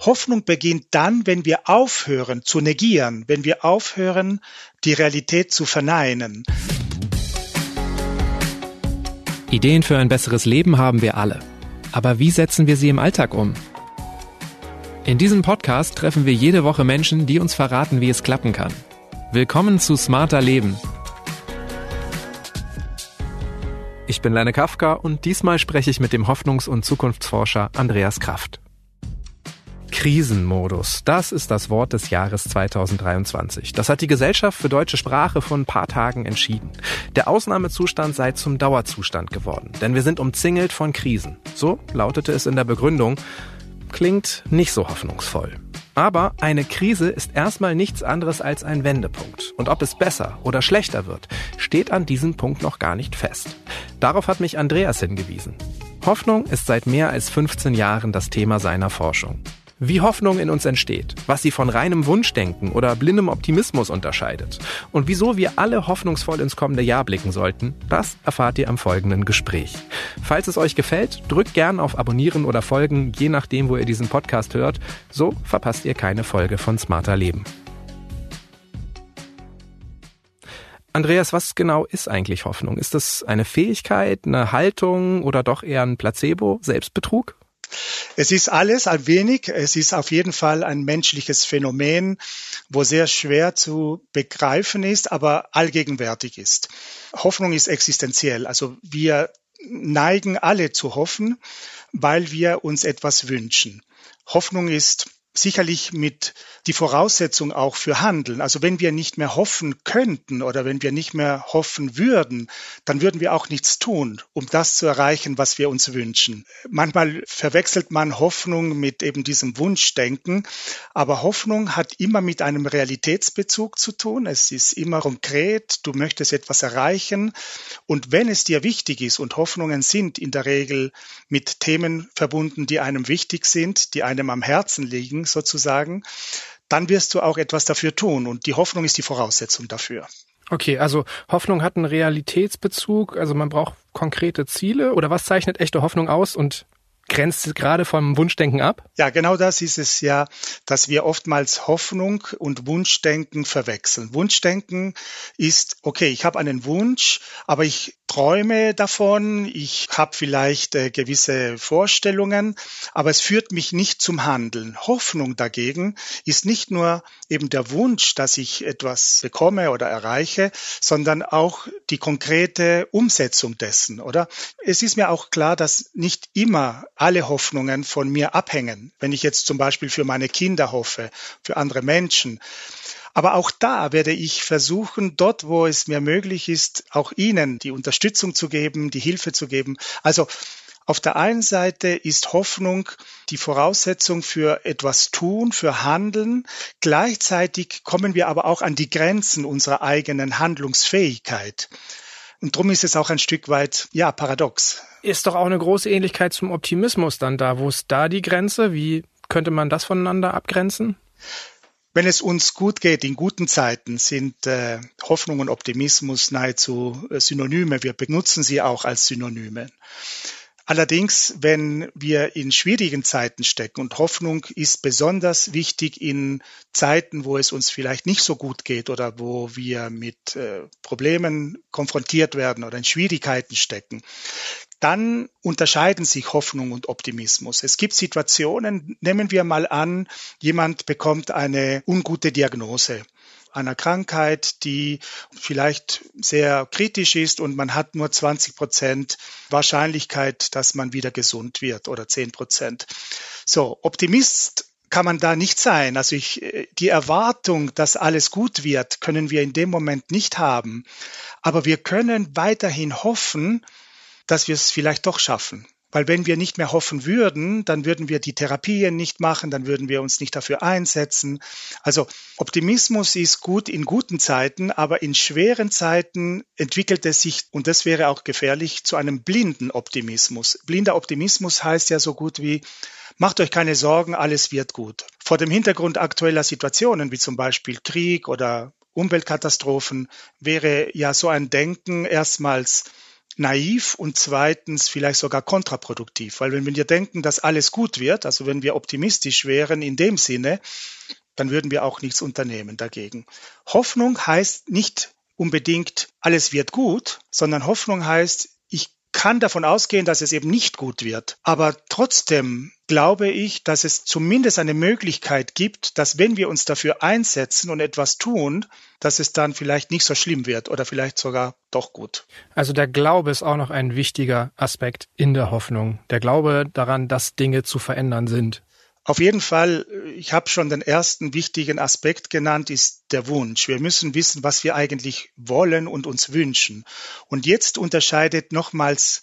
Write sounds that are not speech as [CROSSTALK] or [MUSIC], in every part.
Hoffnung beginnt dann, wenn wir aufhören zu negieren, wenn wir aufhören, die Realität zu verneinen. Ideen für ein besseres Leben haben wir alle. Aber wie setzen wir sie im Alltag um? In diesem Podcast treffen wir jede Woche Menschen, die uns verraten, wie es klappen kann. Willkommen zu Smarter Leben. Ich bin Lene Kafka und diesmal spreche ich mit dem Hoffnungs- und Zukunftsforscher Andreas Kraft. Krisenmodus, das ist das Wort des Jahres 2023. Das hat die Gesellschaft für deutsche Sprache vor ein paar Tagen entschieden. Der Ausnahmezustand sei zum Dauerzustand geworden, denn wir sind umzingelt von Krisen. So lautete es in der Begründung. Klingt nicht so hoffnungsvoll. Aber eine Krise ist erstmal nichts anderes als ein Wendepunkt. Und ob es besser oder schlechter wird, steht an diesem Punkt noch gar nicht fest. Darauf hat mich Andreas hingewiesen. Hoffnung ist seit mehr als 15 Jahren das Thema seiner Forschung. Wie Hoffnung in uns entsteht, was sie von reinem Wunschdenken oder blindem Optimismus unterscheidet und wieso wir alle hoffnungsvoll ins kommende Jahr blicken sollten, das erfahrt ihr am folgenden Gespräch. Falls es euch gefällt, drückt gern auf Abonnieren oder Folgen, je nachdem, wo ihr diesen Podcast hört. So verpasst ihr keine Folge von Smarter Leben. Andreas, was genau ist eigentlich Hoffnung? Ist das eine Fähigkeit, eine Haltung oder doch eher ein Placebo, Selbstbetrug? Es ist alles ein wenig. Es ist auf jeden Fall ein menschliches Phänomen, wo sehr schwer zu begreifen ist, aber allgegenwärtig ist. Hoffnung ist existenziell. Also wir neigen alle zu hoffen, weil wir uns etwas wünschen. Hoffnung ist sicherlich mit die Voraussetzung auch für Handeln. Also wenn wir nicht mehr hoffen könnten oder wenn wir nicht mehr hoffen würden, dann würden wir auch nichts tun, um das zu erreichen, was wir uns wünschen. Manchmal verwechselt man Hoffnung mit eben diesem Wunschdenken, aber Hoffnung hat immer mit einem Realitätsbezug zu tun. Es ist immer konkret, du möchtest etwas erreichen und wenn es dir wichtig ist und Hoffnungen sind in der Regel mit Themen verbunden, die einem wichtig sind, die einem am Herzen liegen, sozusagen, dann wirst du auch etwas dafür tun. Und die Hoffnung ist die Voraussetzung dafür. Okay, also Hoffnung hat einen Realitätsbezug, also man braucht konkrete Ziele oder was zeichnet echte Hoffnung aus und grenzt gerade vom Wunschdenken ab? Ja, genau das ist es ja, dass wir oftmals Hoffnung und Wunschdenken verwechseln. Wunschdenken ist, okay, ich habe einen Wunsch, aber ich träume davon, ich habe vielleicht äh, gewisse Vorstellungen, aber es führt mich nicht zum Handeln. Hoffnung dagegen ist nicht nur eben der Wunsch, dass ich etwas bekomme oder erreiche, sondern auch die konkrete Umsetzung dessen, oder? Es ist mir auch klar, dass nicht immer alle Hoffnungen von mir abhängen. Wenn ich jetzt zum Beispiel für meine Kinder hoffe, für andere Menschen. Aber auch da werde ich versuchen, dort, wo es mir möglich ist, auch Ihnen die Unterstützung zu geben, die Hilfe zu geben. Also auf der einen Seite ist Hoffnung die Voraussetzung für etwas tun, für Handeln. Gleichzeitig kommen wir aber auch an die Grenzen unserer eigenen Handlungsfähigkeit. Und darum ist es auch ein Stück weit, ja, paradox. Ist doch auch eine große Ähnlichkeit zum Optimismus dann da. Wo ist da die Grenze? Wie könnte man das voneinander abgrenzen? Wenn es uns gut geht, in guten Zeiten, sind äh, Hoffnung und Optimismus nahezu äh, Synonyme. Wir benutzen sie auch als Synonyme. Allerdings, wenn wir in schwierigen Zeiten stecken und Hoffnung ist besonders wichtig in Zeiten, wo es uns vielleicht nicht so gut geht oder wo wir mit äh, Problemen konfrontiert werden oder in Schwierigkeiten stecken, dann unterscheiden sich Hoffnung und Optimismus. Es gibt Situationen, nehmen wir mal an, jemand bekommt eine ungute Diagnose einer Krankheit, die vielleicht sehr kritisch ist und man hat nur 20 Prozent Wahrscheinlichkeit, dass man wieder gesund wird oder 10 Prozent. So, Optimist kann man da nicht sein. Also ich, die Erwartung, dass alles gut wird, können wir in dem Moment nicht haben. Aber wir können weiterhin hoffen, dass wir es vielleicht doch schaffen. Weil wenn wir nicht mehr hoffen würden, dann würden wir die Therapien nicht machen, dann würden wir uns nicht dafür einsetzen. Also Optimismus ist gut in guten Zeiten, aber in schweren Zeiten entwickelt es sich, und das wäre auch gefährlich, zu einem blinden Optimismus. Blinder Optimismus heißt ja so gut wie, macht euch keine Sorgen, alles wird gut. Vor dem Hintergrund aktueller Situationen, wie zum Beispiel Krieg oder Umweltkatastrophen, wäre ja so ein Denken erstmals naiv und zweitens vielleicht sogar kontraproduktiv. Weil wenn wir denken, dass alles gut wird, also wenn wir optimistisch wären in dem Sinne, dann würden wir auch nichts unternehmen dagegen. Hoffnung heißt nicht unbedingt, alles wird gut, sondern Hoffnung heißt, ich kann davon ausgehen, dass es eben nicht gut wird. Aber trotzdem glaube ich, dass es zumindest eine Möglichkeit gibt, dass wenn wir uns dafür einsetzen und etwas tun, dass es dann vielleicht nicht so schlimm wird oder vielleicht sogar doch gut. Also der Glaube ist auch noch ein wichtiger Aspekt in der Hoffnung. Der Glaube daran, dass Dinge zu verändern sind. Auf jeden Fall, ich habe schon den ersten wichtigen Aspekt genannt, ist der Wunsch. Wir müssen wissen, was wir eigentlich wollen und uns wünschen. Und jetzt unterscheidet nochmals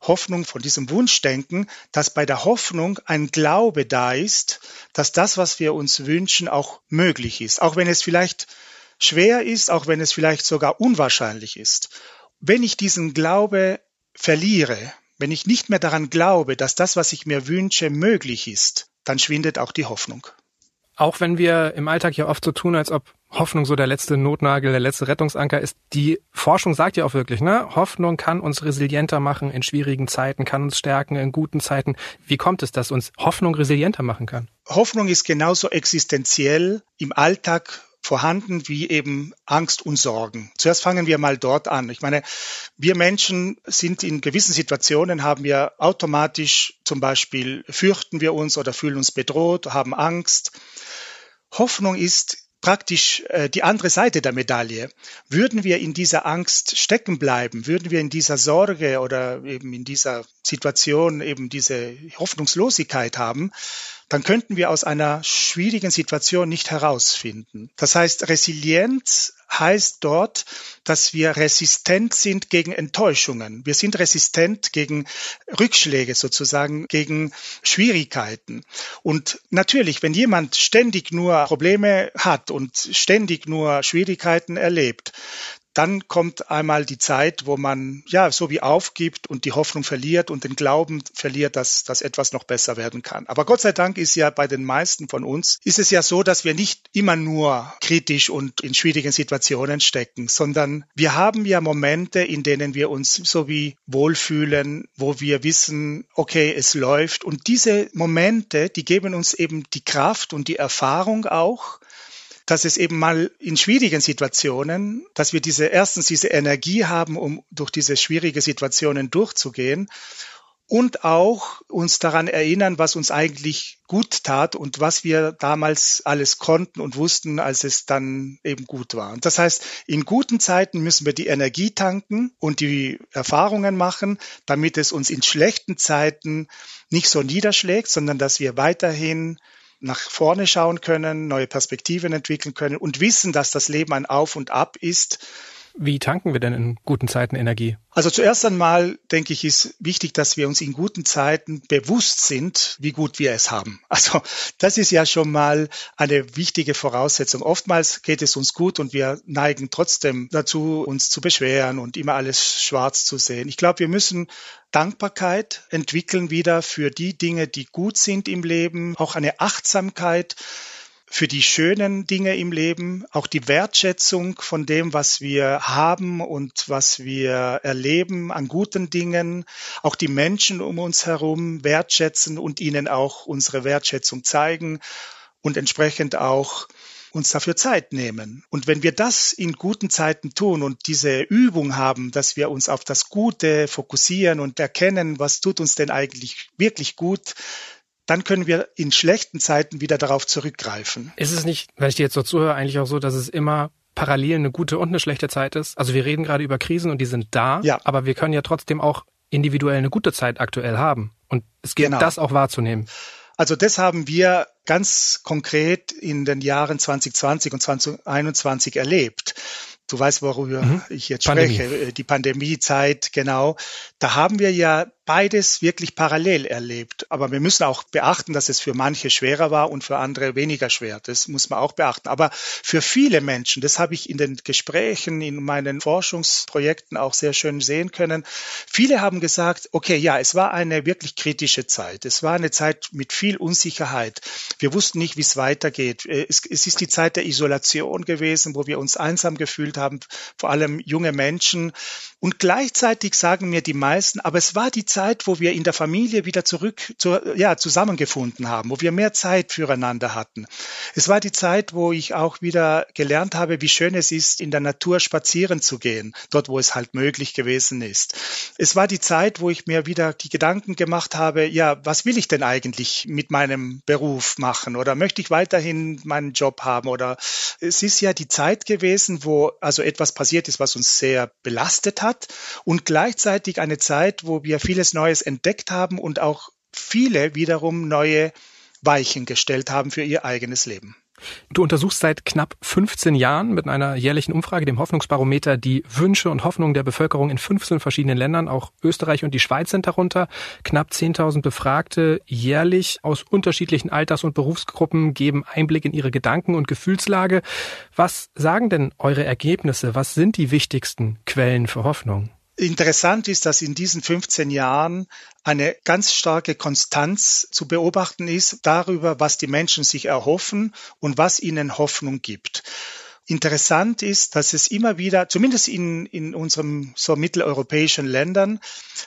Hoffnung von diesem Wunschdenken, dass bei der Hoffnung ein Glaube da ist, dass das, was wir uns wünschen, auch möglich ist. Auch wenn es vielleicht schwer ist, auch wenn es vielleicht sogar unwahrscheinlich ist. Wenn ich diesen Glaube verliere, wenn ich nicht mehr daran glaube, dass das, was ich mir wünsche, möglich ist, dann schwindet auch die Hoffnung. Auch wenn wir im Alltag ja oft so tun, als ob Hoffnung so der letzte Notnagel, der letzte Rettungsanker ist, die Forschung sagt ja auch wirklich, ne? Hoffnung kann uns resilienter machen in schwierigen Zeiten, kann uns stärken in guten Zeiten. Wie kommt es, dass uns Hoffnung resilienter machen kann? Hoffnung ist genauso existenziell im Alltag vorhanden wie eben Angst und Sorgen. Zuerst fangen wir mal dort an. Ich meine, wir Menschen sind in gewissen Situationen, haben wir automatisch zum Beispiel fürchten wir uns oder fühlen uns bedroht, haben Angst. Hoffnung ist praktisch äh, die andere Seite der Medaille. Würden wir in dieser Angst stecken bleiben, würden wir in dieser Sorge oder eben in dieser Situation eben diese Hoffnungslosigkeit haben, dann könnten wir aus einer schwierigen Situation nicht herausfinden. Das heißt, Resilienz heißt dort, dass wir resistent sind gegen Enttäuschungen. Wir sind resistent gegen Rückschläge sozusagen, gegen Schwierigkeiten. Und natürlich, wenn jemand ständig nur Probleme hat und ständig nur Schwierigkeiten erlebt, dann kommt einmal die Zeit, wo man ja so wie aufgibt und die Hoffnung verliert und den Glauben verliert, dass, dass etwas noch besser werden kann. Aber Gott sei Dank ist ja bei den meisten von uns, ist es ja so, dass wir nicht immer nur kritisch und in schwierigen Situationen stecken, sondern wir haben ja Momente, in denen wir uns so wie wohlfühlen, wo wir wissen, okay, es läuft. Und diese Momente, die geben uns eben die Kraft und die Erfahrung auch, dass es eben mal in schwierigen Situationen, dass wir diese erstens diese Energie haben, um durch diese schwierige Situationen durchzugehen und auch uns daran erinnern, was uns eigentlich gut tat und was wir damals alles konnten und wussten, als es dann eben gut war. Und das heißt, in guten Zeiten müssen wir die Energie tanken und die Erfahrungen machen, damit es uns in schlechten Zeiten nicht so niederschlägt, sondern dass wir weiterhin nach vorne schauen können, neue Perspektiven entwickeln können und wissen, dass das Leben ein Auf und Ab ist. Wie tanken wir denn in guten Zeiten Energie? Also zuerst einmal denke ich, ist wichtig, dass wir uns in guten Zeiten bewusst sind, wie gut wir es haben. [LAUGHS] Also das ist ja schon mal eine wichtige Voraussetzung. Oftmals geht es uns gut und wir neigen trotzdem dazu, uns zu beschweren und immer alles schwarz zu sehen. Ich glaube, wir müssen Dankbarkeit entwickeln wieder für die Dinge, die gut sind im Leben, auch eine Achtsamkeit für die schönen Dinge im Leben, auch die Wertschätzung von dem, was wir haben und was wir erleben an guten Dingen, auch die Menschen um uns herum wertschätzen und ihnen auch unsere Wertschätzung zeigen und entsprechend auch uns dafür Zeit nehmen. Und wenn wir das in guten Zeiten tun und diese Übung haben, dass wir uns auf das Gute fokussieren und erkennen, was tut uns denn eigentlich wirklich gut, dann können wir in schlechten Zeiten wieder darauf zurückgreifen. Ist es nicht, wenn ich dir jetzt so zuhöre, eigentlich auch so, dass es immer parallel eine gute und eine schlechte Zeit ist? Also wir reden gerade über Krisen und die sind da, ja. aber wir können ja trotzdem auch individuell eine gute Zeit aktuell haben. Und es gilt, genau. das auch wahrzunehmen. Also das haben wir ganz konkret in den Jahren 2020 und 2021 erlebt. Du weißt, worüber mhm. ich jetzt Pandemie. spreche, äh, die Pandemiezeit, genau. Da haben wir ja beides wirklich parallel erlebt. Aber wir müssen auch beachten, dass es für manche schwerer war und für andere weniger schwer. Das muss man auch beachten. Aber für viele Menschen, das habe ich in den Gesprächen, in meinen Forschungsprojekten auch sehr schön sehen können, viele haben gesagt, okay, ja, es war eine wirklich kritische Zeit. Es war eine Zeit mit viel Unsicherheit. Wir wussten nicht, wie es weitergeht. Äh, es, es ist die Zeit der Isolation gewesen, wo wir uns einsam gefühlt haben, vor allem junge Menschen Und gleichzeitig sagen mir die meisten, aber es war die Zeit, wo wir in der Familie wieder zurück zu, ja, zusammengefunden haben, wo wir mehr Zeit füreinander hatten. Es war die Zeit, wo ich auch wieder gelernt habe, wie schön es ist, in der Natur spazieren zu gehen, dort, wo es halt möglich gewesen ist. Es war die Zeit, wo ich mir wieder die Gedanken gemacht habe, ja, was will ich denn eigentlich mit meinem Beruf machen oder möchte ich weiterhin meinen Job haben oder es ist ja die Zeit gewesen, wo also etwas passiert ist, was uns sehr belastet hat und gleichzeitig eine Zeit, wo wir vieles Neues entdeckt haben und auch viele wiederum neue Weichen gestellt haben für ihr eigenes Leben. Du untersuchst seit knapp 15 Jahren mit einer jährlichen Umfrage, dem Hoffnungsbarometer, die Wünsche und Hoffnungen der Bevölkerung in 15 verschiedenen Ländern, auch Österreich und die Schweiz sind darunter. Knapp 10.000 Befragte jährlich aus unterschiedlichen Alters- und Berufsgruppen geben Einblick in ihre Gedanken und Gefühlslage. Was sagen denn eure Ergebnisse? Was sind die wichtigsten Quellen für Hoffnung? Interessant ist, dass in diesen 15 Jahren eine ganz starke Konstanz zu beobachten ist darüber, was die Menschen sich erhoffen und was ihnen Hoffnung gibt. Interessant ist, dass es immer wieder, zumindest in, in unseren so mitteleuropäischen Ländern,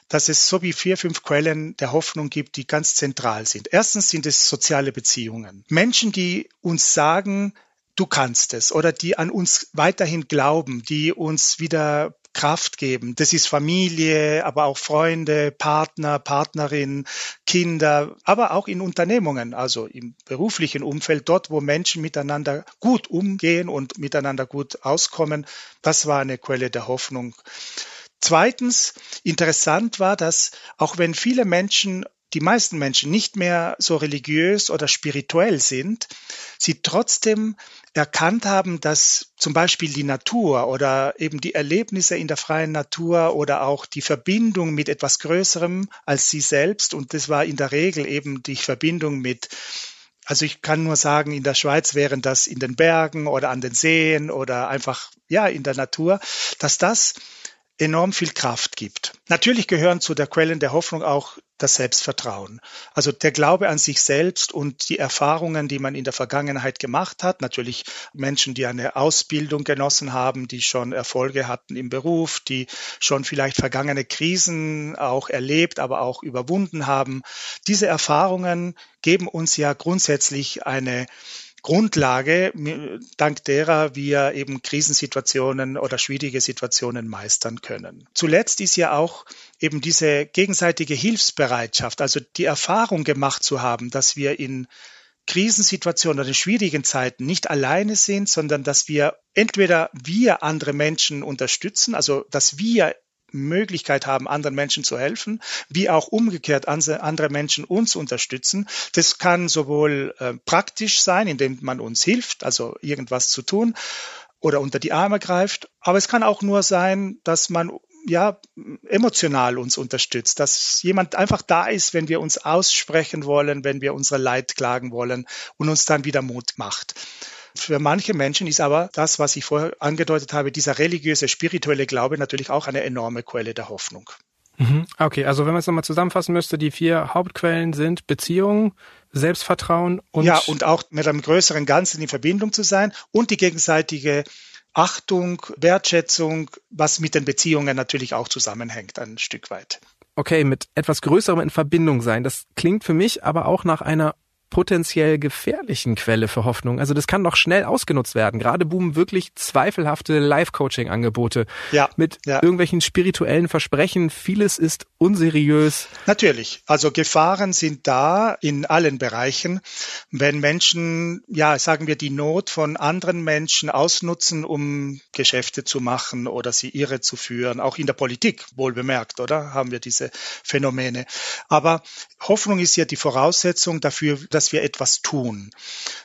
dass es so wie vier, fünf Quellen der Hoffnung gibt, die ganz zentral sind. Erstens sind es soziale Beziehungen. Menschen, die uns sagen, du kannst es oder die an uns weiterhin glauben, die uns wieder Kraft geben. Das ist Familie, aber auch Freunde, Partner, Partnerin, Kinder, aber auch in Unternehmungen, also im beruflichen Umfeld, dort, wo Menschen miteinander gut umgehen und miteinander gut auskommen. Das war eine Quelle der Hoffnung. Zweitens, interessant war, dass auch wenn viele Menschen die meisten Menschen nicht mehr so religiös oder spirituell sind, sie trotzdem erkannt haben, dass zum Beispiel die Natur oder eben die Erlebnisse in der freien Natur oder auch die Verbindung mit etwas Größerem als sie selbst, und das war in der Regel eben die Verbindung mit also ich kann nur sagen, in der Schweiz wären das in den Bergen oder an den Seen oder einfach ja in der Natur, dass das enorm viel Kraft gibt. Natürlich gehören zu der Quellen der Hoffnung auch das Selbstvertrauen. Also der Glaube an sich selbst und die Erfahrungen, die man in der Vergangenheit gemacht hat. Natürlich Menschen, die eine Ausbildung genossen haben, die schon Erfolge hatten im Beruf, die schon vielleicht vergangene Krisen auch erlebt, aber auch überwunden haben. Diese Erfahrungen geben uns ja grundsätzlich eine Grundlage, dank derer wir eben Krisensituationen oder schwierige Situationen meistern können. Zuletzt ist ja auch eben diese gegenseitige Hilfsbereitschaft, also die Erfahrung gemacht zu haben, dass wir in Krisensituationen oder in schwierigen Zeiten nicht alleine sind, sondern dass wir entweder wir andere Menschen unterstützen, also dass wir Möglichkeit haben, anderen Menschen zu helfen, wie auch umgekehrt andere Menschen uns unterstützen. Das kann sowohl äh, praktisch sein, indem man uns hilft, also irgendwas zu tun oder unter die Arme greift, aber es kann auch nur sein, dass man ja, emotional uns unterstützt, dass jemand einfach da ist, wenn wir uns aussprechen wollen, wenn wir unsere Leid klagen wollen und uns dann wieder Mut macht. Für manche Menschen ist aber das, was ich vorher angedeutet habe, dieser religiöse, spirituelle Glaube natürlich auch eine enorme Quelle der Hoffnung. Mhm. Okay, also wenn man es nochmal zusammenfassen müsste, die vier Hauptquellen sind Beziehung, Selbstvertrauen und. Ja, und auch mit einem größeren Ganzen in Verbindung zu sein und die gegenseitige Achtung, Wertschätzung, was mit den Beziehungen natürlich auch zusammenhängt, ein Stück weit. Okay, mit etwas Größerem in Verbindung sein. Das klingt für mich aber auch nach einer potenziell gefährlichen Quelle für Hoffnung. Also das kann doch schnell ausgenutzt werden. Gerade boomen wirklich zweifelhafte Live-Coaching-Angebote ja, mit ja. irgendwelchen spirituellen Versprechen. Vieles ist unseriös. Natürlich. Also Gefahren sind da in allen Bereichen. Wenn Menschen, ja, sagen wir, die Not von anderen Menschen ausnutzen, um Geschäfte zu machen oder sie irre zu führen, auch in der Politik, wohl bemerkt, oder? Haben wir diese Phänomene. Aber Hoffnung ist ja die Voraussetzung dafür, dass dass wir etwas tun,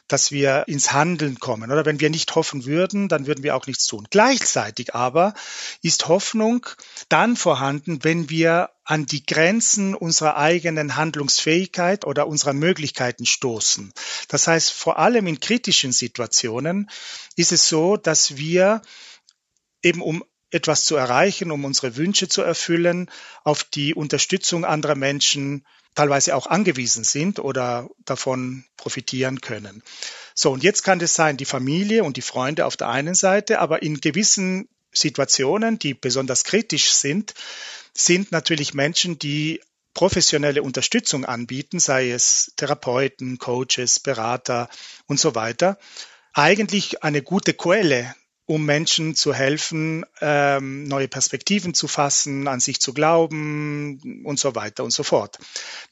dass wir ins Handeln kommen. Oder wenn wir nicht hoffen würden, dann würden wir auch nichts tun. Gleichzeitig aber ist Hoffnung dann vorhanden, wenn wir an die Grenzen unserer eigenen Handlungsfähigkeit oder unserer Möglichkeiten stoßen. Das heißt, vor allem in kritischen Situationen ist es so, dass wir eben um etwas zu erreichen, um unsere Wünsche zu erfüllen, auf die Unterstützung anderer Menschen teilweise auch angewiesen sind oder davon profitieren können. So, und jetzt kann es sein, die Familie und die Freunde auf der einen Seite, aber in gewissen Situationen, die besonders kritisch sind, sind natürlich Menschen, die professionelle Unterstützung anbieten, sei es Therapeuten, Coaches, Berater und so weiter, eigentlich eine gute Quelle um Menschen zu helfen, ähm, neue Perspektiven zu fassen, an sich zu glauben und so weiter und so fort.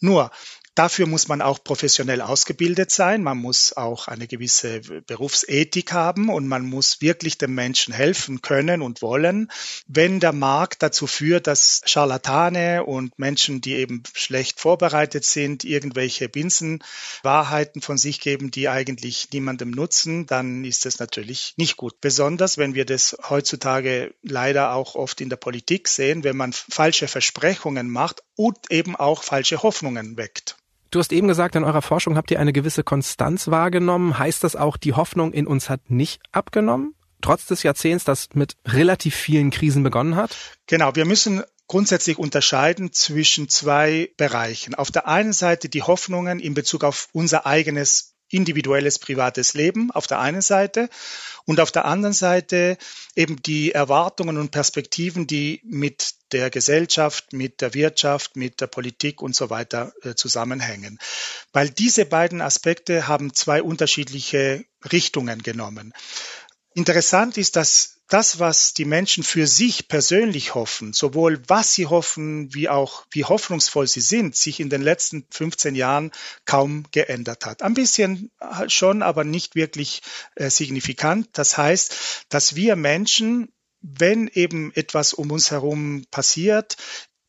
Nur Dafür muss man auch professionell ausgebildet sein. Man muss auch eine gewisse Berufsethik haben und man muss wirklich dem Menschen helfen können und wollen. Wenn der Markt dazu führt, dass Scharlatane und Menschen, die eben schlecht vorbereitet sind, irgendwelche Binsenwahrheiten von sich geben, die eigentlich niemandem nutzen, dann ist das natürlich nicht gut. Besonders wenn wir das heutzutage leider auch oft in der Politik sehen, wenn man falsche Versprechungen macht und eben auch falsche Hoffnungen weckt. Du hast eben gesagt, in eurer Forschung habt ihr eine gewisse Konstanz wahrgenommen. Heißt das auch, die Hoffnung in uns hat nicht abgenommen? Trotz des Jahrzehnts, das mit relativ vielen Krisen begonnen hat? Genau, wir müssen grundsätzlich unterscheiden zwischen zwei Bereichen. Auf der einen Seite die Hoffnungen in Bezug auf unser eigenes individuelles privates Leben auf der einen Seite und auf der anderen Seite eben die Erwartungen und Perspektiven, die mit der Gesellschaft, mit der Wirtschaft, mit der Politik und so weiter äh, zusammenhängen. Weil diese beiden Aspekte haben zwei unterschiedliche Richtungen genommen. Interessant ist, dass das, was die Menschen für sich persönlich hoffen, sowohl was sie hoffen, wie auch wie hoffnungsvoll sie sind, sich in den letzten 15 Jahren kaum geändert hat. Ein bisschen schon, aber nicht wirklich äh, signifikant. Das heißt, dass wir Menschen, wenn eben etwas um uns herum passiert,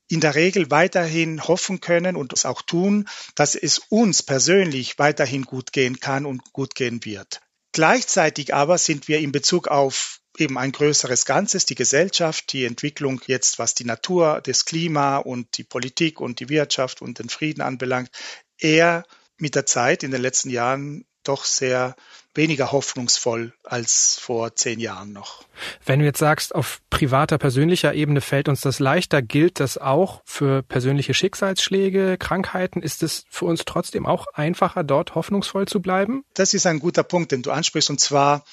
in der Regel weiterhin hoffen können und es auch tun, dass es uns persönlich weiterhin gut gehen kann und gut gehen wird. Gleichzeitig aber sind wir in Bezug auf eben ein größeres Ganzes, die Gesellschaft, die Entwicklung jetzt, was die Natur, das Klima und die Politik und die Wirtschaft und den Frieden anbelangt, eher mit der Zeit in den letzten Jahren doch sehr weniger hoffnungsvoll als vor zehn Jahren noch. Wenn du jetzt sagst, auf privater, persönlicher Ebene fällt uns das leichter, gilt das auch für persönliche Schicksalsschläge, Krankheiten? Ist es für uns trotzdem auch einfacher, dort hoffnungsvoll zu bleiben? Das ist ein guter Punkt, den du ansprichst, und zwar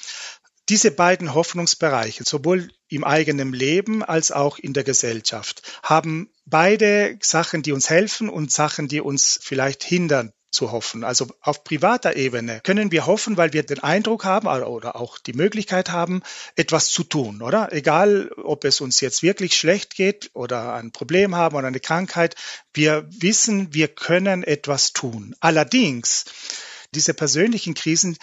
diese beiden Hoffnungsbereiche, sowohl im eigenen Leben als auch in der Gesellschaft, haben beide Sachen, die uns helfen und Sachen, die uns vielleicht hindern zu hoffen. Also auf privater Ebene können wir hoffen, weil wir den Eindruck haben oder auch die Möglichkeit haben, etwas zu tun, oder? Egal, ob es uns jetzt wirklich schlecht geht oder ein Problem haben oder eine Krankheit, wir wissen, wir können etwas tun. Allerdings diese persönlichen Krisen,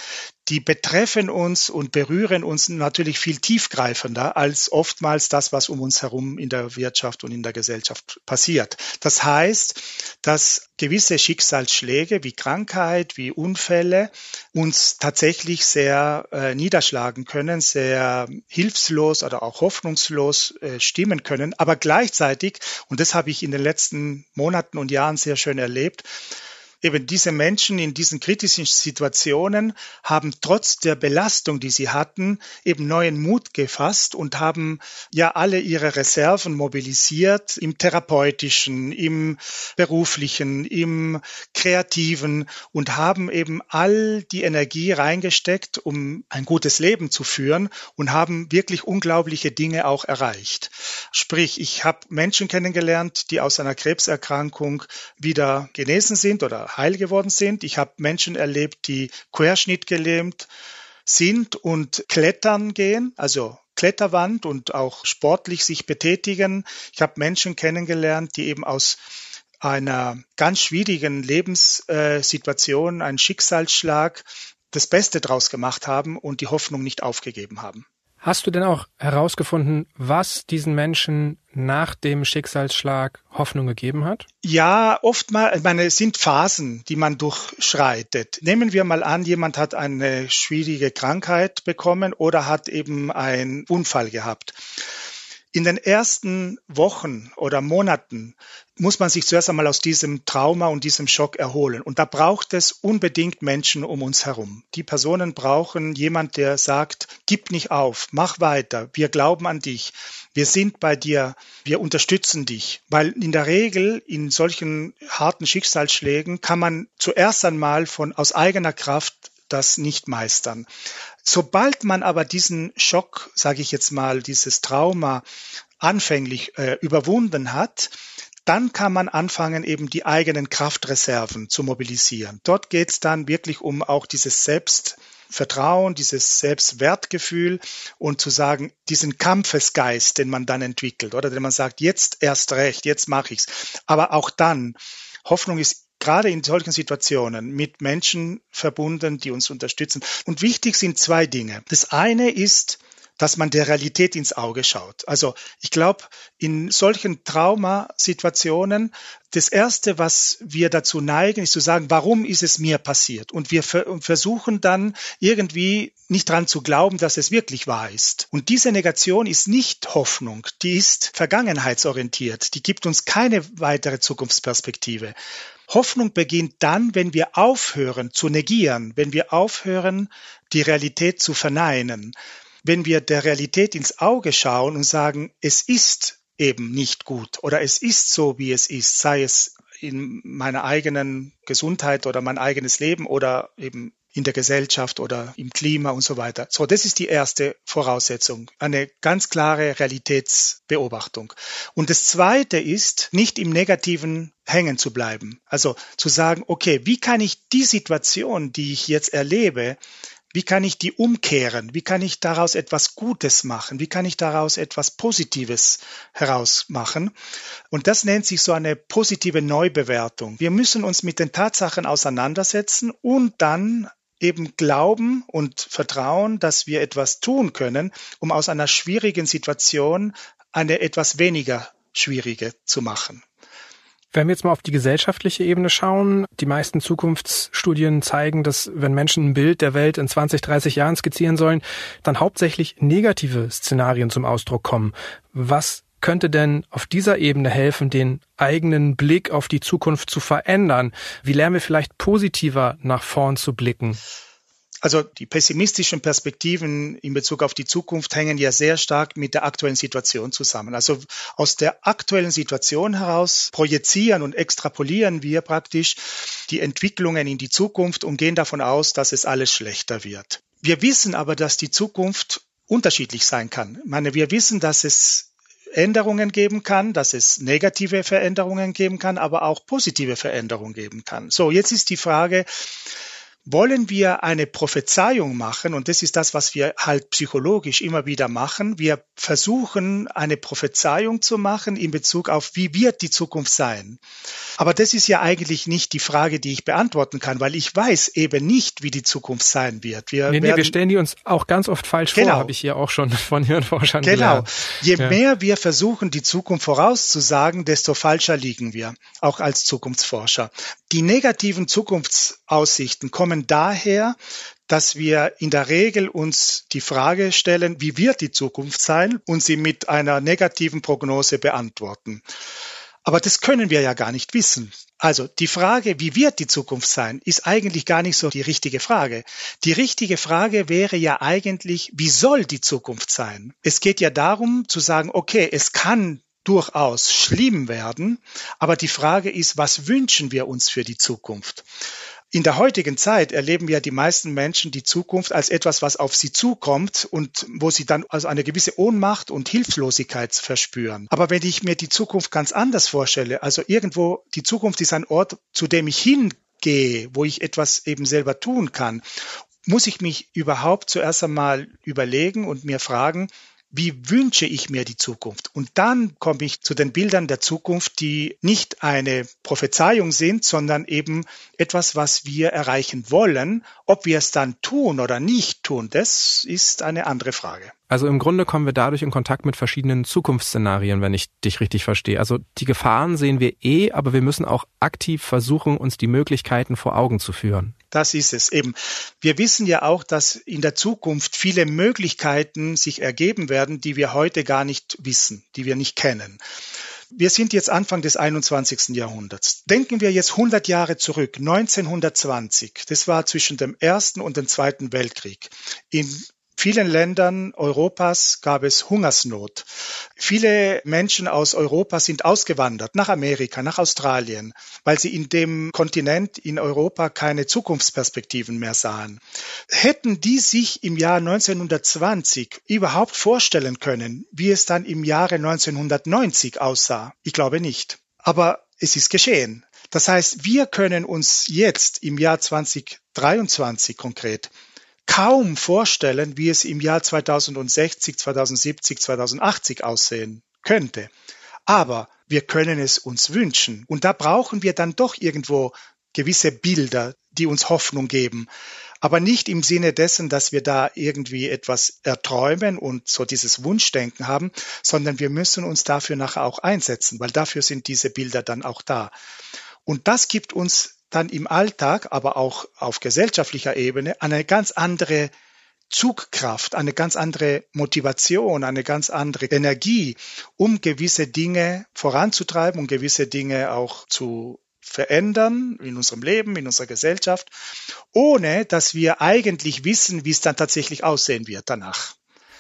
die betreffen uns und berühren uns natürlich viel tiefgreifender als oftmals das, was um uns herum in der Wirtschaft und in der Gesellschaft passiert. Das heißt, dass gewisse Schicksalsschläge wie Krankheit, wie Unfälle uns tatsächlich sehr äh, niederschlagen können, sehr hilflos oder auch hoffnungslos äh, stimmen können. Aber gleichzeitig, und das habe ich in den letzten Monaten und Jahren sehr schön erlebt, eben diese Menschen in diesen kritischen Situationen haben trotz der Belastung, die sie hatten, eben neuen Mut gefasst und haben ja alle ihre Reserven mobilisiert im therapeutischen, im beruflichen, im kreativen und haben eben all die Energie reingesteckt, um ein gutes Leben zu führen und haben wirklich unglaubliche Dinge auch erreicht. Sprich, ich habe Menschen kennengelernt, die aus einer Krebserkrankung wieder genesen sind oder heil geworden sind. Ich habe Menschen erlebt, die querschnittgelähmt sind und klettern gehen, also Kletterwand und auch sportlich sich betätigen. Ich habe Menschen kennengelernt, die eben aus einer ganz schwierigen Lebenssituation, einen Schicksalsschlag, das Beste draus gemacht haben und die Hoffnung nicht aufgegeben haben. Hast du denn auch herausgefunden, was diesen Menschen nach dem Schicksalsschlag Hoffnung gegeben hat? Ja, oftmals, ich meine, es sind Phasen, die man durchschreitet. Nehmen wir mal an, jemand hat eine schwierige Krankheit bekommen oder hat eben einen Unfall gehabt. In den ersten Wochen oder Monaten muss man sich zuerst einmal aus diesem Trauma und diesem Schock erholen. Und da braucht es unbedingt Menschen um uns herum. Die Personen brauchen jemand, der sagt, gib nicht auf, mach weiter, wir glauben an dich, wir sind bei dir, wir unterstützen dich. Weil in der Regel in solchen harten Schicksalsschlägen kann man zuerst einmal von aus eigener Kraft das nicht meistern. Sobald man aber diesen Schock, sage ich jetzt mal, dieses Trauma anfänglich äh, überwunden hat, dann kann man anfangen, eben die eigenen Kraftreserven zu mobilisieren. Dort geht es dann wirklich um auch dieses Selbstvertrauen, dieses Selbstwertgefühl und zu sagen, diesen Kampfesgeist, den man dann entwickelt, oder den man sagt, jetzt erst recht, jetzt mache ich's. Aber auch dann, Hoffnung ist gerade in solchen Situationen mit Menschen verbunden, die uns unterstützen. Und wichtig sind zwei Dinge. Das eine ist, dass man der Realität ins Auge schaut. Also ich glaube, in solchen Traumasituationen, das Erste, was wir dazu neigen, ist zu sagen, warum ist es mir passiert? Und wir versuchen dann irgendwie nicht dran zu glauben, dass es wirklich wahr ist. Und diese Negation ist nicht Hoffnung, die ist vergangenheitsorientiert, die gibt uns keine weitere Zukunftsperspektive. Hoffnung beginnt dann, wenn wir aufhören zu negieren, wenn wir aufhören, die Realität zu verneinen wenn wir der Realität ins Auge schauen und sagen, es ist eben nicht gut oder es ist so, wie es ist, sei es in meiner eigenen Gesundheit oder mein eigenes Leben oder eben in der Gesellschaft oder im Klima und so weiter. So, das ist die erste Voraussetzung, eine ganz klare Realitätsbeobachtung. Und das zweite ist, nicht im Negativen hängen zu bleiben. Also zu sagen, okay, wie kann ich die Situation, die ich jetzt erlebe, wie kann ich die umkehren? Wie kann ich daraus etwas Gutes machen? Wie kann ich daraus etwas Positives herausmachen? Und das nennt sich so eine positive Neubewertung. Wir müssen uns mit den Tatsachen auseinandersetzen und dann eben glauben und vertrauen, dass wir etwas tun können, um aus einer schwierigen Situation eine etwas weniger schwierige zu machen. Wenn wir jetzt mal auf die gesellschaftliche Ebene schauen, die meisten Zukunftsstudien zeigen, dass wenn Menschen ein Bild der Welt in 20, 30 Jahren skizzieren sollen, dann hauptsächlich negative Szenarien zum Ausdruck kommen. Was könnte denn auf dieser Ebene helfen, den eigenen Blick auf die Zukunft zu verändern? Wie lernen wir vielleicht positiver nach vorn zu blicken? Also die pessimistischen Perspektiven in Bezug auf die Zukunft hängen ja sehr stark mit der aktuellen Situation zusammen. Also aus der aktuellen Situation heraus projizieren und extrapolieren wir praktisch die Entwicklungen in die Zukunft und gehen davon aus, dass es alles schlechter wird. Wir wissen aber, dass die Zukunft unterschiedlich sein kann. Ich meine, wir wissen, dass es Änderungen geben kann, dass es negative Veränderungen geben kann, aber auch positive Veränderungen geben kann. So, jetzt ist die Frage, wollen wir eine Prophezeiung machen, und das ist das, was wir halt psychologisch immer wieder machen, wir versuchen eine Prophezeiung zu machen in Bezug auf, wie wird die Zukunft sein. Aber das ist ja eigentlich nicht die Frage, die ich beantworten kann, weil ich weiß eben nicht, wie die Zukunft sein wird. Wir, nee, nee, wir stellen die uns auch ganz oft falsch genau. vor, habe ich hier auch schon [LAUGHS] von Hirnforschern genau. gelernt. Je ja. mehr wir versuchen, die Zukunft vorauszusagen, desto falscher liegen wir, auch als Zukunftsforscher. Die negativen Zukunftsaussichten kommen kommen daher, dass wir in der Regel uns die Frage stellen, wie wird die Zukunft sein und sie mit einer negativen Prognose beantworten. Aber das können wir ja gar nicht wissen. Also die Frage, wie wird die Zukunft sein, ist eigentlich gar nicht so die richtige Frage. Die richtige Frage wäre ja eigentlich, wie soll die Zukunft sein? Es geht ja darum zu sagen, okay, es kann durchaus schlimm werden, aber die Frage ist, was wünschen wir uns für die Zukunft? In der heutigen Zeit erleben ja die meisten Menschen die Zukunft als etwas, was auf sie zukommt und wo sie dann also eine gewisse Ohnmacht und Hilflosigkeit verspüren. Aber wenn ich mir die Zukunft ganz anders vorstelle, also irgendwo die Zukunft ist ein Ort, zu dem ich hingehe, wo ich etwas eben selber tun kann, muss ich mich überhaupt zuerst einmal überlegen und mir fragen, wie wünsche ich mir die Zukunft? Und dann komme ich zu den Bildern der Zukunft, die nicht eine Prophezeiung sind, sondern eben etwas, was wir erreichen wollen. Ob wir es dann tun oder nicht tun, das ist eine andere Frage. Also im Grunde kommen wir dadurch in Kontakt mit verschiedenen Zukunftsszenarien, wenn ich dich richtig verstehe. Also die Gefahren sehen wir eh, aber wir müssen auch aktiv versuchen, uns die Möglichkeiten vor Augen zu führen. Das ist es eben. Wir wissen ja auch, dass in der Zukunft viele Möglichkeiten sich ergeben werden, die wir heute gar nicht wissen, die wir nicht kennen. Wir sind jetzt Anfang des 21. Jahrhunderts. Denken wir jetzt 100 Jahre zurück, 1920. Das war zwischen dem Ersten und dem Zweiten Weltkrieg. In vielen Ländern Europas gab es Hungersnot. Viele Menschen aus Europa sind ausgewandert nach Amerika, nach Australien, weil sie in dem Kontinent in Europa keine Zukunftsperspektiven mehr sahen. Hätten die sich im Jahr 1920 überhaupt vorstellen können, wie es dann im Jahre 1990 aussah? Ich glaube nicht. Aber es ist geschehen. Das heißt, wir können uns jetzt im Jahr 2023 konkret kaum vorstellen, wie es im Jahr 2060, 2070, 2080 aussehen könnte. Aber wir können es uns wünschen. Und da brauchen wir dann doch irgendwo gewisse Bilder, die uns Hoffnung geben. Aber nicht im Sinne dessen, dass wir da irgendwie etwas erträumen und so dieses Wunschdenken haben, sondern wir müssen uns dafür nachher auch einsetzen, weil dafür sind diese Bilder dann auch da. Und das gibt uns dann im Alltag, aber auch auf gesellschaftlicher Ebene eine ganz andere Zugkraft, eine ganz andere Motivation, eine ganz andere Energie, um gewisse Dinge voranzutreiben und gewisse Dinge auch zu verändern in unserem Leben, in unserer Gesellschaft, ohne dass wir eigentlich wissen, wie es dann tatsächlich aussehen wird danach.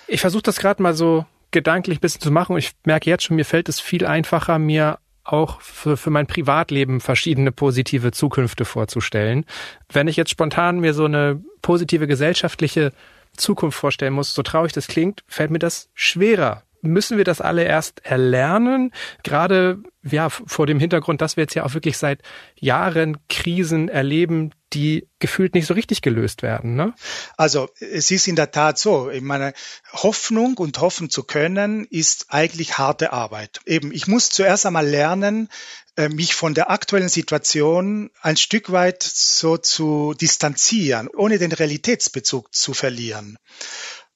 Ich versuche das gerade mal so gedanklich bisschen zu machen. Ich merke jetzt schon, mir fällt es viel einfacher, mir auch für, für mein Privatleben verschiedene positive Zukünfte vorzustellen. Wenn ich jetzt spontan mir so eine positive gesellschaftliche Zukunft vorstellen muss, so traurig das klingt, fällt mir das schwerer. Müssen wir das alle erst erlernen? Gerade ja vor dem Hintergrund, dass wir jetzt ja auch wirklich seit Jahren Krisen erleben, die gefühlt nicht so richtig gelöst werden. Ne? Also es ist in der Tat so. Ich meine, Hoffnung und hoffen zu können ist eigentlich harte Arbeit. Eben, ich muss zuerst einmal lernen, äh, mich von der aktuellen Situation ein Stück weit so zu distanzieren, ohne den Realitätsbezug zu verlieren.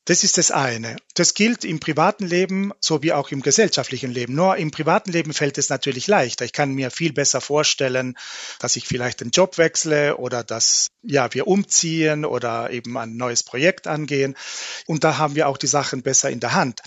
Das ist das eine. Das gilt im privaten Leben sowie auch im gesellschaftlichen Leben. Nur im privaten Leben fällt es natürlich leichter. Ich kann mir viel besser vorstellen, dass ich vielleicht den Job wechsle oder dass ja, wir umziehen oder eben ein neues Projekt angehen. Und da haben wir auch die Sachen besser in der Hand.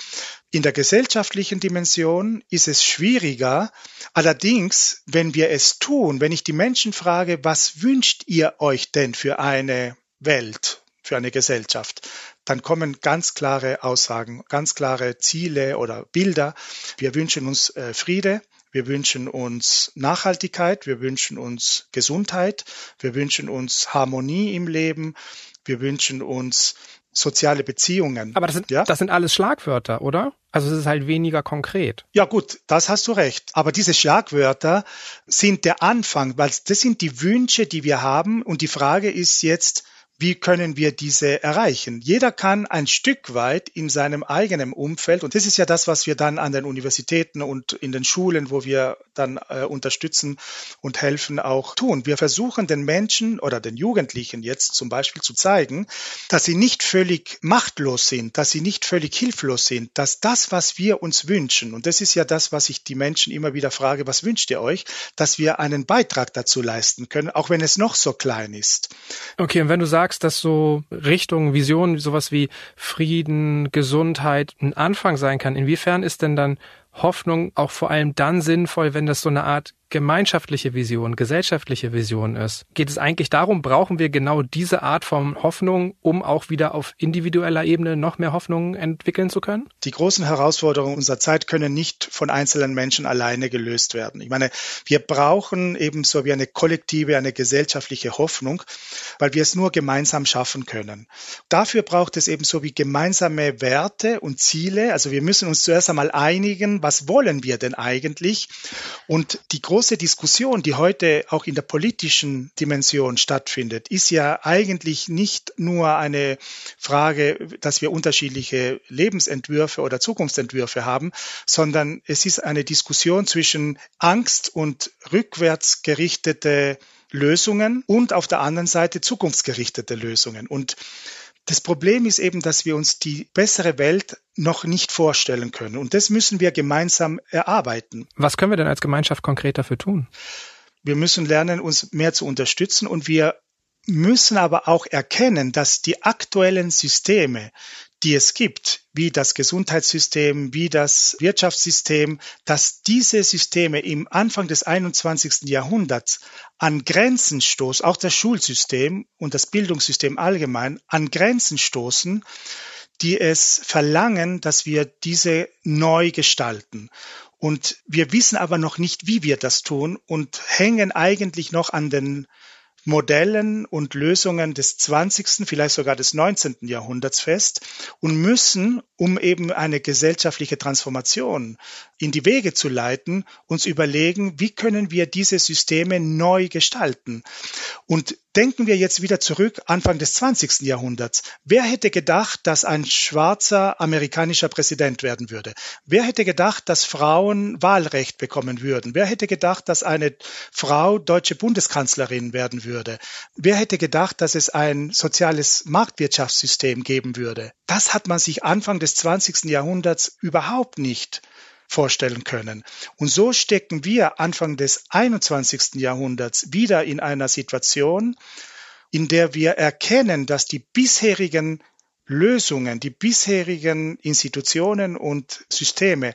In der gesellschaftlichen Dimension ist es schwieriger. Allerdings, wenn wir es tun, wenn ich die Menschen frage, was wünscht ihr euch denn für eine Welt, für eine Gesellschaft, dann kommen ganz klare Aussagen, ganz klare Ziele oder Bilder. Wir wünschen uns äh, Friede, wir wünschen uns Nachhaltigkeit, wir wünschen uns Gesundheit, wir wünschen uns Harmonie im Leben, wir wünschen uns soziale Beziehungen. Aber das sind, ja? das sind alles Schlagwörter, oder? Also es ist halt weniger konkret. Ja gut, das hast du recht. Aber diese Schlagwörter sind der Anfang, weil das sind die Wünsche, die wir haben. Und die Frage ist jetzt, wie können wir diese erreichen? Jeder kann ein Stück weit in seinem eigenen Umfeld, und das ist ja das, was wir dann an den Universitäten und in den Schulen, wo wir dann äh, unterstützen und helfen, auch tun. Wir versuchen den Menschen oder den Jugendlichen jetzt zum Beispiel zu zeigen, dass sie nicht völlig machtlos sind, dass sie nicht völlig hilflos sind, dass das, was wir uns wünschen, und das ist ja das, was ich die Menschen immer wieder frage, was wünscht ihr euch, dass wir einen Beitrag dazu leisten können, auch wenn es noch so klein ist. Okay, und wenn du sagst, sagst, dass so Richtung, Vision, sowas wie Frieden, Gesundheit ein Anfang sein kann, inwiefern ist denn dann Hoffnung auch vor allem dann sinnvoll, wenn das so eine Art gemeinschaftliche Vision, gesellschaftliche Vision ist. Geht es eigentlich darum, brauchen wir genau diese Art von Hoffnung, um auch wieder auf individueller Ebene noch mehr Hoffnung entwickeln zu können? Die großen Herausforderungen unserer Zeit können nicht von einzelnen Menschen alleine gelöst werden. Ich meine, wir brauchen ebenso wie eine kollektive, eine gesellschaftliche Hoffnung, weil wir es nur gemeinsam schaffen können. Dafür braucht es ebenso wie gemeinsame Werte und Ziele. Also wir müssen uns zuerst einmal einigen, was wollen wir denn eigentlich? Und die große Diskussion, die heute auch in der politischen Dimension stattfindet, ist ja eigentlich nicht nur eine Frage, dass wir unterschiedliche Lebensentwürfe oder Zukunftsentwürfe haben, sondern es ist eine Diskussion zwischen Angst und rückwärts gerichtete Lösungen und auf der anderen Seite zukunftsgerichtete Lösungen. Und das Problem ist eben, dass wir uns die bessere Welt noch nicht vorstellen können. Und das müssen wir gemeinsam erarbeiten. Was können wir denn als Gemeinschaft konkret dafür tun? Wir müssen lernen, uns mehr zu unterstützen und wir müssen aber auch erkennen, dass die aktuellen Systeme, die es gibt, wie das Gesundheitssystem, wie das Wirtschaftssystem, dass diese Systeme im Anfang des 21. Jahrhunderts an Grenzen stoßen, auch das Schulsystem und das Bildungssystem allgemein an Grenzen stoßen, die es verlangen, dass wir diese neu gestalten. Und wir wissen aber noch nicht, wie wir das tun und hängen eigentlich noch an den Modellen und Lösungen des 20., vielleicht sogar des 19. Jahrhunderts fest und müssen, um eben eine gesellschaftliche Transformation in die Wege zu leiten, uns überlegen, wie können wir diese Systeme neu gestalten. Und denken wir jetzt wieder zurück, Anfang des 20. Jahrhunderts. Wer hätte gedacht, dass ein schwarzer amerikanischer Präsident werden würde? Wer hätte gedacht, dass Frauen Wahlrecht bekommen würden? Wer hätte gedacht, dass eine Frau deutsche Bundeskanzlerin werden würde? Wer hätte gedacht, dass es ein soziales Marktwirtschaftssystem geben würde? Das hat man sich Anfang des 20. Jahrhunderts überhaupt nicht vorstellen können. Und so stecken wir Anfang des 21. Jahrhunderts wieder in einer Situation, in der wir erkennen, dass die bisherigen Lösungen, die bisherigen Institutionen und Systeme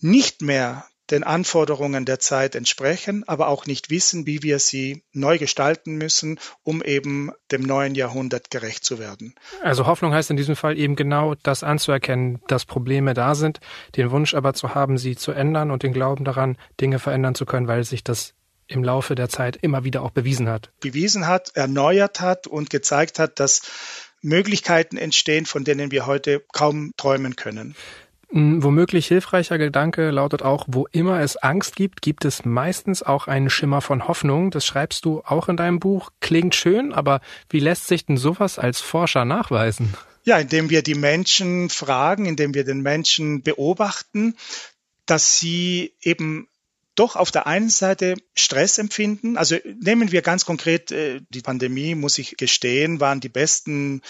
nicht mehr den Anforderungen der Zeit entsprechen, aber auch nicht wissen, wie wir sie neu gestalten müssen, um eben dem neuen Jahrhundert gerecht zu werden. Also Hoffnung heißt in diesem Fall eben genau das anzuerkennen, dass Probleme da sind, den Wunsch aber zu haben, sie zu ändern und den Glauben daran, Dinge verändern zu können, weil sich das im Laufe der Zeit immer wieder auch bewiesen hat. Bewiesen hat, erneuert hat und gezeigt hat, dass Möglichkeiten entstehen, von denen wir heute kaum träumen können. Ein womöglich hilfreicher Gedanke lautet auch, wo immer es Angst gibt, gibt es meistens auch einen Schimmer von Hoffnung. Das schreibst du auch in deinem Buch. Klingt schön, aber wie lässt sich denn sowas als Forscher nachweisen? Ja, indem wir die Menschen fragen, indem wir den Menschen beobachten, dass sie eben doch auf der einen Seite Stress empfinden. Also nehmen wir ganz konkret äh, die Pandemie, muss ich gestehen, waren die besten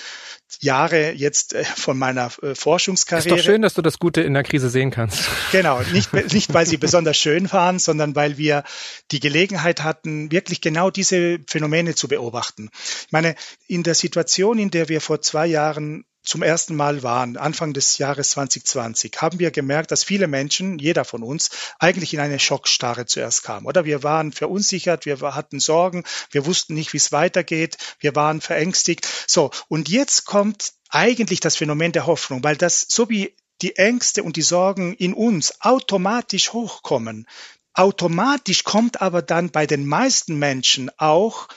Jahre jetzt äh, von meiner äh, Forschungskarriere. Ist doch schön, dass du das Gute in der Krise sehen kannst. [LAUGHS] Genau, nicht, nicht weil sie besonders schön waren, sondern weil wir die Gelegenheit hatten, wirklich genau diese Phänomene zu beobachten. Ich meine, in der Situation, in der wir vor zwei Jahren zum ersten Mal waren, Anfang des Jahres 2020, haben wir gemerkt, dass viele Menschen, jeder von uns, eigentlich in eine Schockstarre zuerst kam. Oder wir waren verunsichert, wir hatten Sorgen, wir wussten nicht, wie es weitergeht, wir waren verängstigt. So, und jetzt kommt eigentlich das Phänomen der Hoffnung, weil das so wie die Ängste und die Sorgen in uns automatisch hochkommen. Automatisch kommt aber dann bei den meisten Menschen auch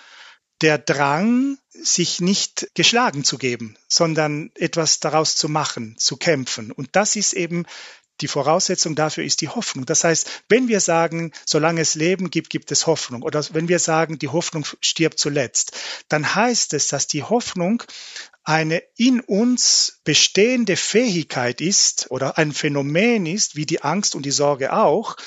der Drang, sich nicht geschlagen zu geben, sondern etwas daraus zu machen, zu kämpfen. Und das ist eben die Voraussetzung dafür ist die Hoffnung. Das heißt, wenn wir sagen, solange es Leben gibt, gibt es Hoffnung, oder wenn wir sagen, die Hoffnung stirbt zuletzt, dann heißt es, dass die Hoffnung eine in uns bestehende Fähigkeit ist oder ein Phänomen ist, wie die Angst und die Sorge auch,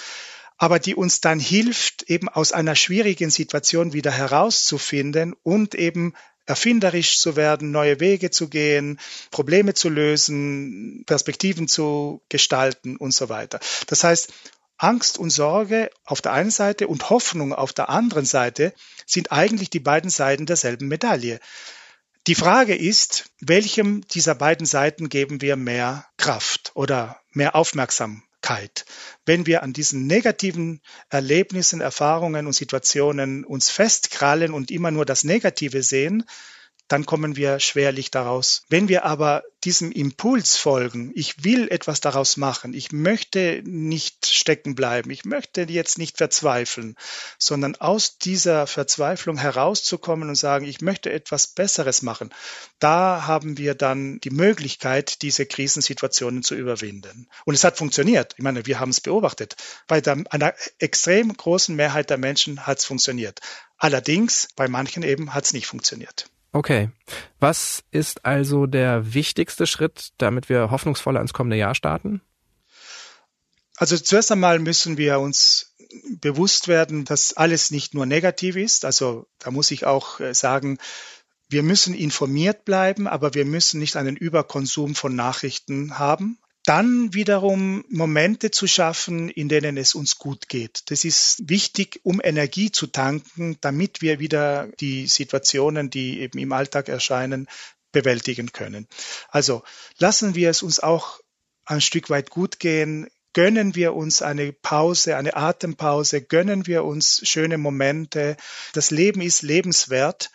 aber die uns dann hilft, eben aus einer schwierigen Situation wieder herauszufinden und eben erfinderisch zu werden, neue Wege zu gehen, Probleme zu lösen, Perspektiven zu gestalten und so weiter. Das heißt, Angst und Sorge auf der einen Seite und Hoffnung auf der anderen Seite sind eigentlich die beiden Seiten derselben Medaille. Die Frage ist, welchem dieser beiden Seiten geben wir mehr Kraft oder mehr Aufmerksamkeit? Dankbarkeit. Wenn wir an diesen negativen Erlebnissen, Erfahrungen und Situationen uns festkrallen und immer nur das Negative sehen, dann kommen wir schwerlich daraus. Wenn wir aber diesem Impuls folgen, ich will etwas daraus machen, ich möchte nicht stecken bleiben, ich möchte jetzt nicht verzweifeln, sondern aus dieser Verzweiflung herauszukommen und sagen, ich möchte etwas Besseres machen, da haben wir dann die Möglichkeit, diese Krisensituationen zu überwinden. Und es hat funktioniert. Ich meine, wir haben es beobachtet. Bei der, einer extrem großen Mehrheit der Menschen hat es funktioniert. Allerdings, bei manchen eben hat es nicht funktioniert. Okay. Was ist also der wichtigste Schritt, damit wir hoffnungsvoller ans kommende Jahr starten? Also zuerst einmal müssen wir uns bewusst werden, dass alles nicht nur negativ ist. Also da muss ich auch äh, sagen, wir müssen informiert bleiben, aber wir müssen nicht einen Überkonsum von Nachrichten haben dann wiederum Momente zu schaffen, in denen es uns gut geht. Das ist wichtig, um Energie zu tanken, damit wir wieder die Situationen, die eben im Alltag erscheinen, bewältigen können. Also lassen wir es uns auch ein Stück weit gut gehen, gönnen wir uns eine Pause, eine Atempause, gönnen wir uns schöne Momente. Das Leben ist lebenswert.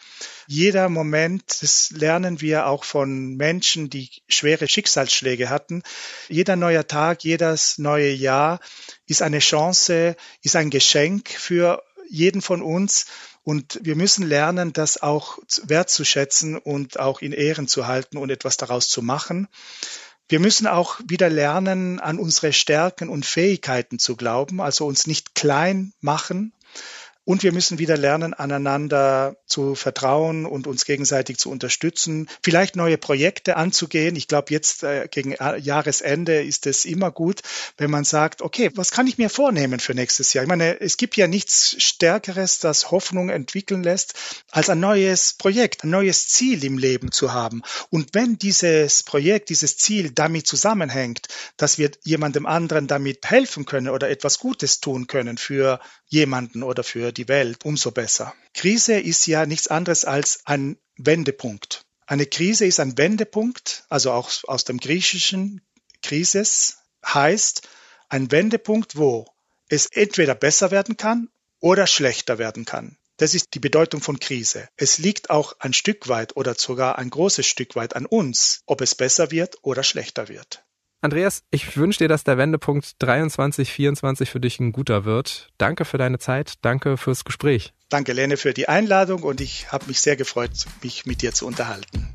Jeder Moment, das lernen wir auch von Menschen, die schwere Schicksalsschläge hatten. Jeder neue Tag, jedes neue Jahr ist eine Chance, ist ein Geschenk für jeden von uns. Und wir müssen lernen, das auch wertzuschätzen und auch in Ehren zu halten und etwas daraus zu machen. Wir müssen auch wieder lernen, an unsere Stärken und Fähigkeiten zu glauben, also uns nicht klein machen, und wir müssen wieder lernen, aneinander zu vertrauen und uns gegenseitig zu unterstützen, vielleicht neue Projekte anzugehen. Ich glaube, jetzt äh, gegen Jahresende ist es immer gut, wenn man sagt, okay, was kann ich mir vornehmen für nächstes Jahr? Ich meine, es gibt ja nichts Stärkeres, das Hoffnung entwickeln lässt, als ein neues Projekt, ein neues Ziel im Leben zu haben. Und wenn dieses Projekt, dieses Ziel damit zusammenhängt, dass wir jemandem anderen damit helfen können oder etwas Gutes tun können für jemanden oder für die Welt, umso besser. Krise ist ja nichts anderes als ein Wendepunkt. Eine Krise ist ein Wendepunkt, also auch aus dem griechischen Krisis heißt ein Wendepunkt, wo es entweder besser werden kann oder schlechter werden kann. Das ist die Bedeutung von Krise. Es liegt auch ein Stück weit oder sogar ein großes Stück weit an uns, ob es besser wird oder schlechter wird. Andreas, ich wünsche dir, dass der Wendepunkt 23, 24 für dich ein guter wird. Danke für deine Zeit, danke fürs Gespräch. Danke, Lene, für die Einladung und ich habe mich sehr gefreut, mich mit dir zu unterhalten.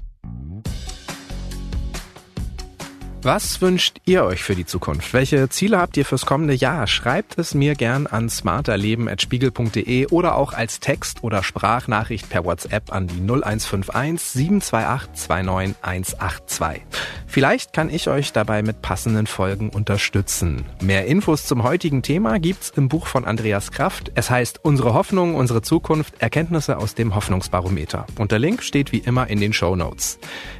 Was wünscht ihr euch für die Zukunft? Welche Ziele habt ihr fürs kommende Jahr? Schreibt es mir gern an smarterleben.spiegel.de oder auch als Text- oder Sprachnachricht per WhatsApp an die 0151 728 29182. Vielleicht kann ich euch dabei mit passenden Folgen unterstützen. Mehr Infos zum heutigen Thema gibt's im Buch von Andreas Kraft. Es heißt Unsere Hoffnung, unsere Zukunft, Erkenntnisse aus dem Hoffnungsbarometer. Und der Link steht wie immer in den Show Notes.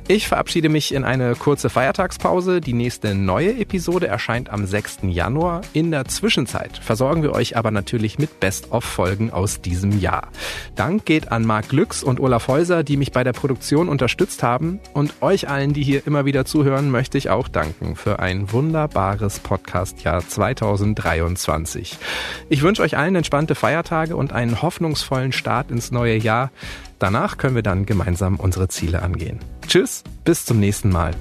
Ich verabschiede mich in eine kurze Feiertagspause Pause. Die nächste neue Episode erscheint am 6. Januar. In der Zwischenzeit versorgen wir euch aber natürlich mit Best-of-Folgen aus diesem Jahr. Dank geht an Marc Glücks und Olaf Häuser, die mich bei der Produktion unterstützt haben. Und euch allen, die hier immer wieder zuhören, möchte ich auch danken für ein wunderbares Podcast-Jahr 2023. Ich wünsche euch allen entspannte Feiertage und einen hoffnungsvollen Start ins neue Jahr. Danach können wir dann gemeinsam unsere Ziele angehen. Tschüss, bis zum nächsten Mal.